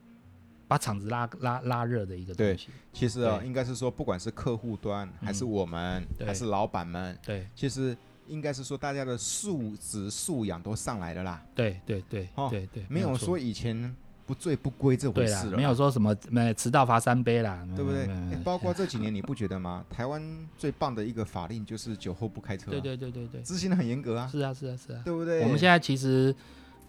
把场子拉拉拉热的一个东西。对，其实啊应该是说不管是客户端还是我们、嗯、还是老板们，对，其实应该是说大家的素质素养都上来了啦。对对对，哦对对，没有说以前。不醉不归这回事了，没有说什么没迟到罚三杯啦，对不对？包括这 [laughs] 几年你不觉得吗？台湾最棒的一个法令就是酒后不开车，对对对对对，执行的很严格啊。是啊是啊是啊，对不对？我们现在其实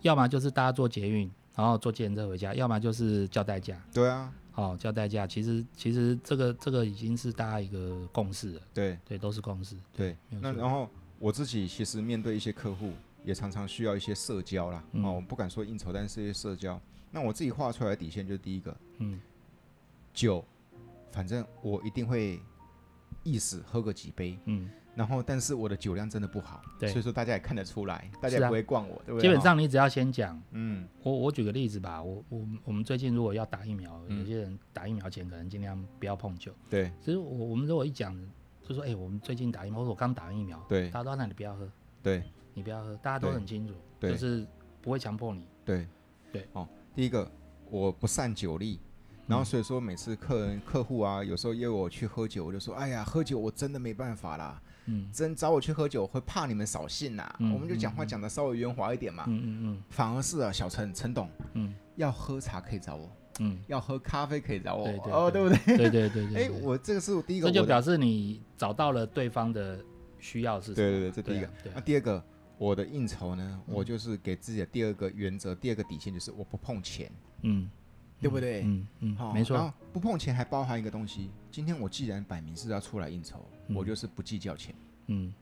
要么就是大家坐捷运，然后坐计程车回家，要么就是叫代驾。对啊，好叫代驾，其实其实这个这个已经是大家一个共识了。对对，都是共识。对，那然后我自己其实面对一些客户，也常常需要一些社交啦。哦，我不敢说应酬，但是一些社交。那我自己画出来的底线就是第一个，嗯，酒，反正我一定会意思喝个几杯，嗯，然后但是我的酒量真的不好，对，所以说大家也看得出来，大家也不会灌我，对不对？基本上你只要先讲，嗯，我我举个例子吧，我我我们最近如果要打疫苗，有些人打疫苗前可能尽量不要碰酒，对，其实我我们如果一讲，就说哎，我们最近打疫苗，或者我刚打完疫苗，对，大家都那你不要喝，对，你不要喝，大家都很清楚，对，就是不会强迫你，对，对，哦。第一个，我不善酒力，然后所以说每次客人客户啊，有时候约我去喝酒，我就说，哎呀，喝酒我真的没办法啦，嗯，真找我去喝酒会怕你们扫兴呐，我们就讲话讲的稍微圆滑一点嘛，嗯嗯嗯，反而是啊，小陈陈董，嗯，要喝茶可以找我，嗯，要喝咖啡可以找我，哦，对。不对？对对对对，[laughs] 哎，我这个是我第一个，这就表示你找到了对方的需要是什么？对对对，这第一个，那第二个。我的应酬呢，嗯、我就是给自己的第二个原则，第二个底线就是我不碰钱，嗯，对不对？嗯嗯，好、嗯，没错。然后不碰钱还包含一个东西，今天我既然摆明是要出来应酬，嗯、我就是不计较钱，嗯，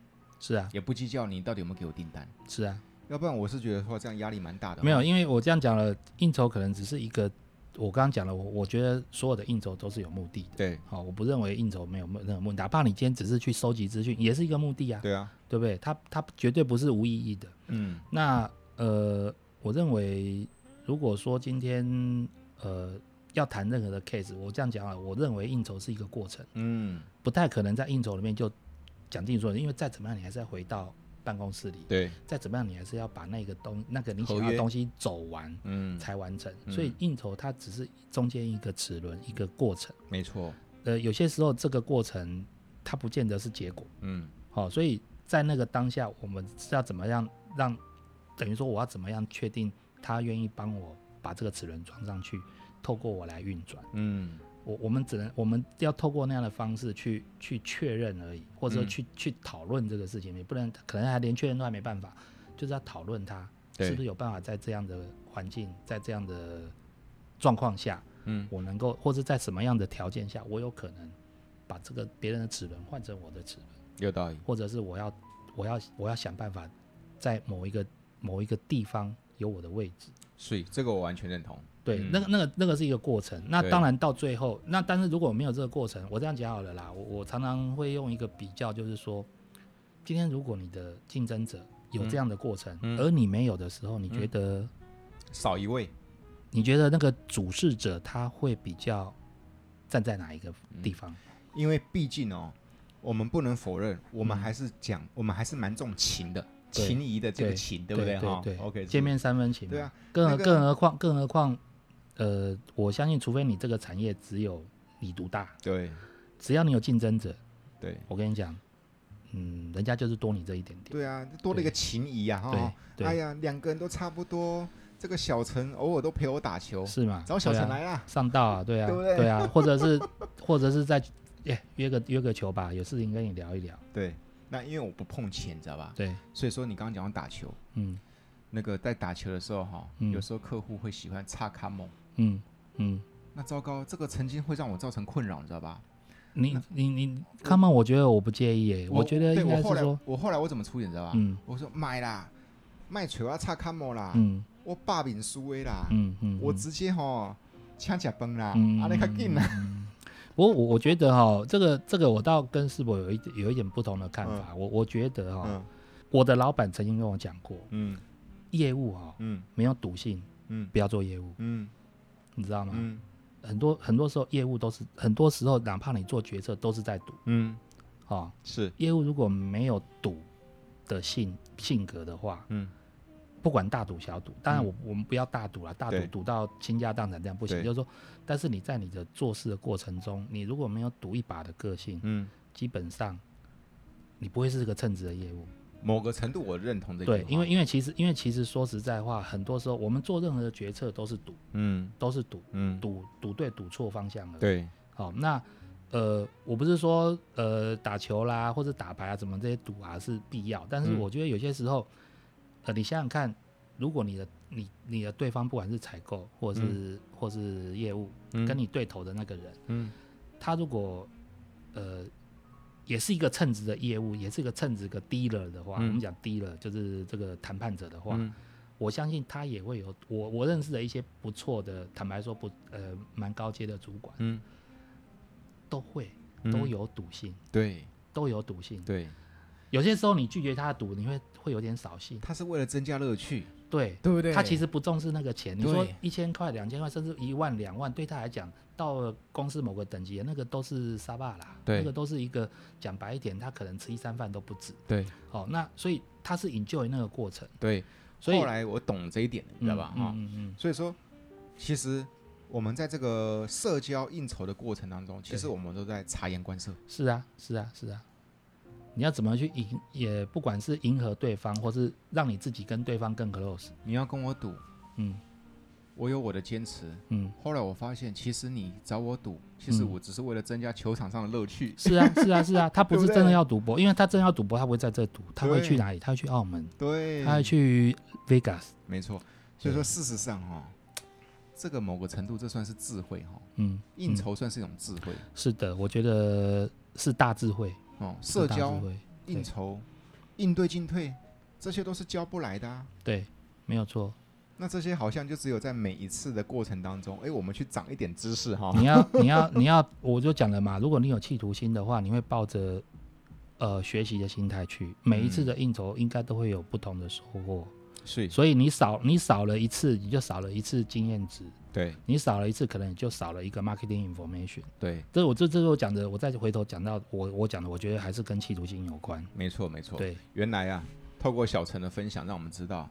是啊，也不计较你到底有没有给我订单，是啊，要不然我是觉得说这样压力蛮大的。没有，因为我这样讲了，应酬可能只是一个。我刚刚讲了，我我觉得所有的应酬都是有目的的。对，好，我不认为应酬没有任何目的，哪怕你今天只是去收集资讯，也是一个目的啊。对啊，对不对？它它绝对不是无意义的。嗯，那呃，我认为如果说今天呃要谈任何的 case，我这样讲啊，我认为应酬是一个过程。嗯，不太可能在应酬里面就讲定说，因为再怎么样，你还是要回到。办公室里，对，再怎么样，你还是要把那个东那个你想要的东西走完，嗯，才完成。嗯、所以应酬它只是中间一个齿轮，一个过程。没错。呃，有些时候这个过程它不见得是结果，嗯，好、哦，所以在那个当下，我们是要怎么样让，等于说我要怎么样确定他愿意帮我把这个齿轮装上去，透过我来运转，嗯。我我们只能我们要透过那样的方式去去确认而已，或者说去、嗯、去讨论这个事情，你不能可能还连确认都还没办法，就是要讨论它是不是有办法在这样的环境，在这样的状况下，嗯，我能够或者在什么样的条件下，我有可能把这个别人的齿轮换成我的齿轮，有道理。或者是我要我要我要想办法在某一个某一个地方有我的位置。所以这个我完全认同。对，嗯、那个那个那个是一个过程。那当然到最后，那但是如果没有这个过程，我这样讲好了啦。我我常常会用一个比较，就是说，今天如果你的竞争者有这样的过程，嗯、而你没有的时候，你觉得、嗯、少一位？你觉得那个主事者他会比较站在哪一个地方？嗯、因为毕竟哦，我们不能否认，我们还是讲，嗯、我们还是蛮重情的。情谊的这个情，对不对哈？对，OK，见面三分情。对啊，更更何况更何况，呃，我相信，除非你这个产业只有你独大，对，只要你有竞争者，对，我跟你讲，嗯，人家就是多你这一点点。对啊，多了一个情谊呀，哈。哎呀，两个人都差不多，这个小陈偶尔都陪我打球，是吗？找小陈来啦，上道啊，对啊，对啊，或者是 [laughs] 或者是在耶约个约个球吧，有事情跟你聊一聊，对。那因为我不碰钱，你知道吧？对，所以说你刚刚讲到打球，嗯，那个在打球的时候哈，有时候客户会喜欢插卡梦，嗯嗯，那糟糕，这个曾经会让我造成困扰，你知道吧？你你你卡梦，我觉得我不介意诶，我觉得应该是说，我后来我怎么处理，你知道吧？嗯，我说买啦，卖锤啊插卡梦啦，嗯，我霸饼输诶啦，嗯嗯，我直接哈抢甲崩啦，阿你卡紧啦。我我我觉得哈，这个这个我倒跟师伯有一有一点不同的看法。我我觉得哈，我的老板曾经跟我讲过，嗯，业务哈，嗯，没有赌性，嗯，不要做业务，嗯，你知道吗？嗯，很多很多时候业务都是很多时候，哪怕你做决策都是在赌，嗯，啊，是。业务如果没有赌的性性格的话，嗯。不管大赌小赌，当然我我们不要大赌了，大赌赌到倾家荡产这样不行。就是说，但是你在你的做事的过程中，你如果没有赌一把的个性，嗯，基本上你不会是个称职的业务。某个程度我认同这个。对，因为因为其实因为其实说实在话，很多时候我们做任何的决策都是赌，嗯，都是赌，嗯，赌赌对赌错方向了。对，好，那呃，我不是说呃打球啦或者打牌啊怎么这些赌啊是必要，但是我觉得有些时候。呃，你想想看，如果你的你你的对方不管是采购或者是、嗯、或是业务，嗯、跟你对头的那个人，嗯，他如果呃也是一个称职的业务，也是一个称职的 dealer 的话，嗯、我们讲 dealer 就是这个谈判者的话，嗯、我相信他也会有我我认识的一些不错的，坦白说不呃蛮高阶的主管，嗯，都会都有赌性，对，都有赌性，对。有些时候你拒绝他的赌，你会会有点扫兴。他是为了增加乐趣，对对不对？他其实不重视那个钱。你说一千块、两千块，甚至一万、两万，对他来讲，到了公司某个等级，那个都是沙巴啦，那个都是一个讲白一点，他可能吃一餐饭都不止。对，好，那所以他是 enjoy 那个过程。对，所以后来我懂这一点，你知道吧？哈，嗯嗯。所以说，其实我们在这个社交应酬的过程当中，其实我们都在察言观色。是啊，是啊，是啊。你要怎么去迎？也不管是迎合对方，或是让你自己跟对方更 close。你要跟我赌，嗯，我有我的坚持，嗯。后来我发现，其实你找我赌，其实我只是为了增加球场上的乐趣。是啊，是啊，是啊，[laughs] 他不是真的要赌博，因为他真的要赌博，他不会在这赌，他会去哪里？他会去澳门，对，他会去 Vegas。没错，所以说事实上哈，这个某个程度这算是智慧哈，嗯，应酬算是一种智慧。是的，我觉得是大智慧。哦，社交、应酬、应对进退，这些都是教不来的啊。对，没有错。那这些好像就只有在每一次的过程当中，哎，我们去长一点知识哈。你要，[laughs] 你要，你要，我就讲了嘛。如果你有企图心的话，你会抱着呃学习的心态去，每一次的应酬应该都会有不同的收获。是，所以你少你少了一次，你就少了一次经验值。对，你少了一次，可能你就少了一个 marketing information。对，这我这这是我讲的，我再回头讲到我我讲的，我觉得还是跟企图心有关。没错，没错。对，原来啊，透过小陈的分享，让我们知道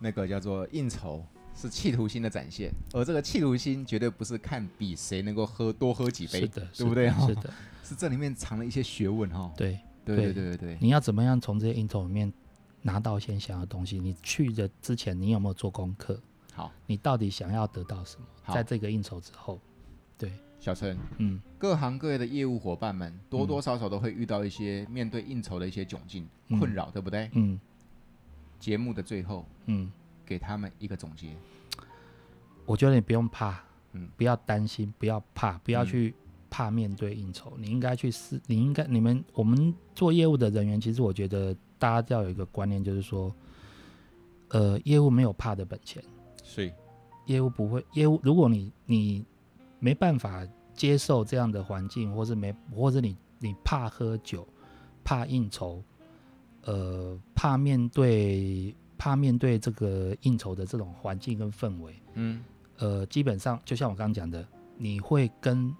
那个叫做应酬是企图心的展现，而这个企图心绝对不是看比谁能够喝多喝几杯，是的，对不对？是的，[laughs] 是这里面藏了一些学问哈。对，对对对对对。你要怎么样从这些应酬里面？拿到先想要的东西，你去的之前，你有没有做功课？好，你到底想要得到什么？在这个应酬之后，对，小陈，嗯，各行各业的业务伙伴们多多少少都会遇到一些面对应酬的一些窘境、嗯、困扰，对不对？嗯。节目的最后，嗯，给他们一个总结。我觉得你不用怕，嗯，不要担心，不要怕，不要去怕面对应酬，你应该去试，你应该你们我们做业务的人员，其实我觉得大家要有一个观念，就是说，呃，业务没有怕的本钱，是，业务不会，业务如果你你没办法接受这样的环境，或是没，或者你你怕喝酒，怕应酬，呃，怕面对怕面对这个应酬的这种环境跟氛围，嗯，呃，基本上就像我刚刚讲的。你会跟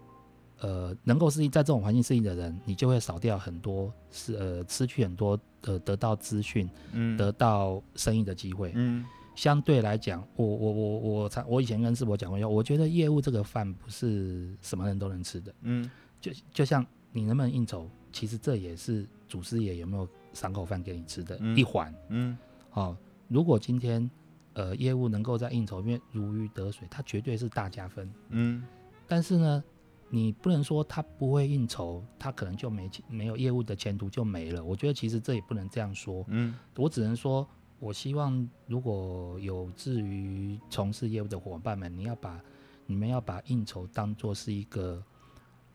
呃能够适应在这种环境适应的人，你就会少掉很多是呃失去很多呃得到资讯、嗯，得到生意的机会。嗯，相对来讲，我我我我常我以前跟世博讲过，我觉得业务这个饭不是什么人都能吃的。嗯，就就像你能不能应酬，其实这也是祖师爷有没有赏口饭给你吃的一环。嗯，好、哦，如果今天呃业务能够在应酬里面如鱼得水，它绝对是大加分。嗯。但是呢，你不能说他不会应酬，他可能就没没有业务的前途就没了。我觉得其实这也不能这样说。嗯，我只能说，我希望如果有志于从事业务的伙伴们，你要把你们要把应酬当做是一个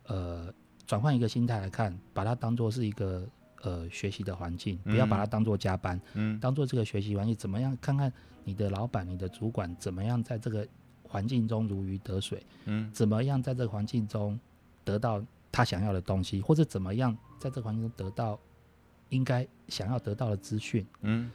呃转换一个心态来看，把它当做是一个呃学习的环境，不要把它当做加班，嗯，当做这个学习环境，怎么样？看看你的老板、你的主管怎么样在这个。环境中如鱼得水，嗯，怎么样在这个环境中得到他想要的东西，或者怎么样在这个环境中得到应该想要得到的资讯，嗯，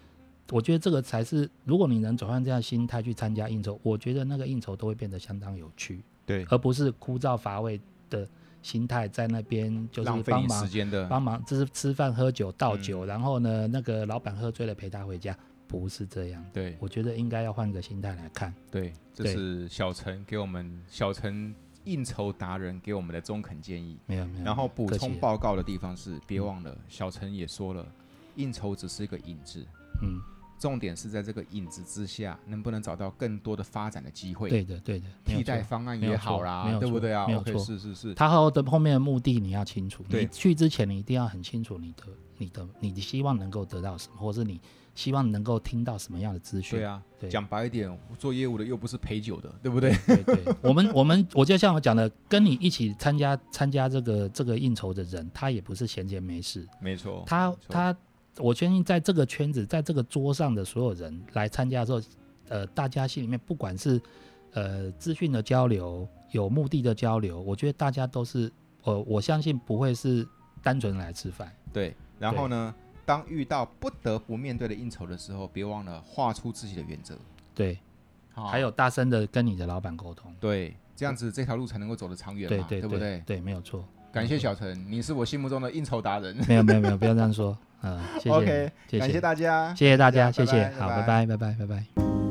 我觉得这个才是，如果你能转换这样心态去参加应酬，我觉得那个应酬都会变得相当有趣，对，而不是枯燥乏味的心态在那边就是帮忙时间的，帮忙就是吃饭喝酒倒酒，嗯，然后呢，那个老板喝醉了陪他回家。不是这样，对，我觉得应该要换个心态来看。对，这是小陈给我们小陈应酬达人给我们的中肯建议。没有没有。然后补充报告的地方是，别忘了，嗯、小陈也说了，应酬只是一个影子，嗯，重点是在这个影子之下，能不能找到更多的发展的机会？对的，对的，替代方案也好啦，对不对啊？没有错，是是是。他后的后面的目的你要清楚，对，你去之前你一定要很清楚你的你的你的希望能够得到什么，或是你。希望能够听到什么样的资讯？对啊，对，讲白一点，做业务的又不是陪酒的，对不对？对我们我们，我就像我讲的，跟你一起参加参加这个这个应酬的人，他也不是闲闲没事。没错，他他，我相信在这个圈子，在这个桌上的所有人来参加的时候，呃，大家心里面不管是呃资讯的交流，有目的的交流，我觉得大家都是，呃，我相信不会是单纯来吃饭。对，然后呢？当遇到不得不面对的应酬的时候，别忘了画出自己的原则。对，还有大声的跟你的老板沟通。对，这样子这条路才能够走得长远嘛，对，对，对，对不对？对，没有错。感谢小陈，你是我心目中的应酬达人。没有，没有，没有，不要这样说。嗯，谢谢。OK，谢谢，感谢大家，谢谢大家，谢谢。好，拜拜，拜拜，拜拜。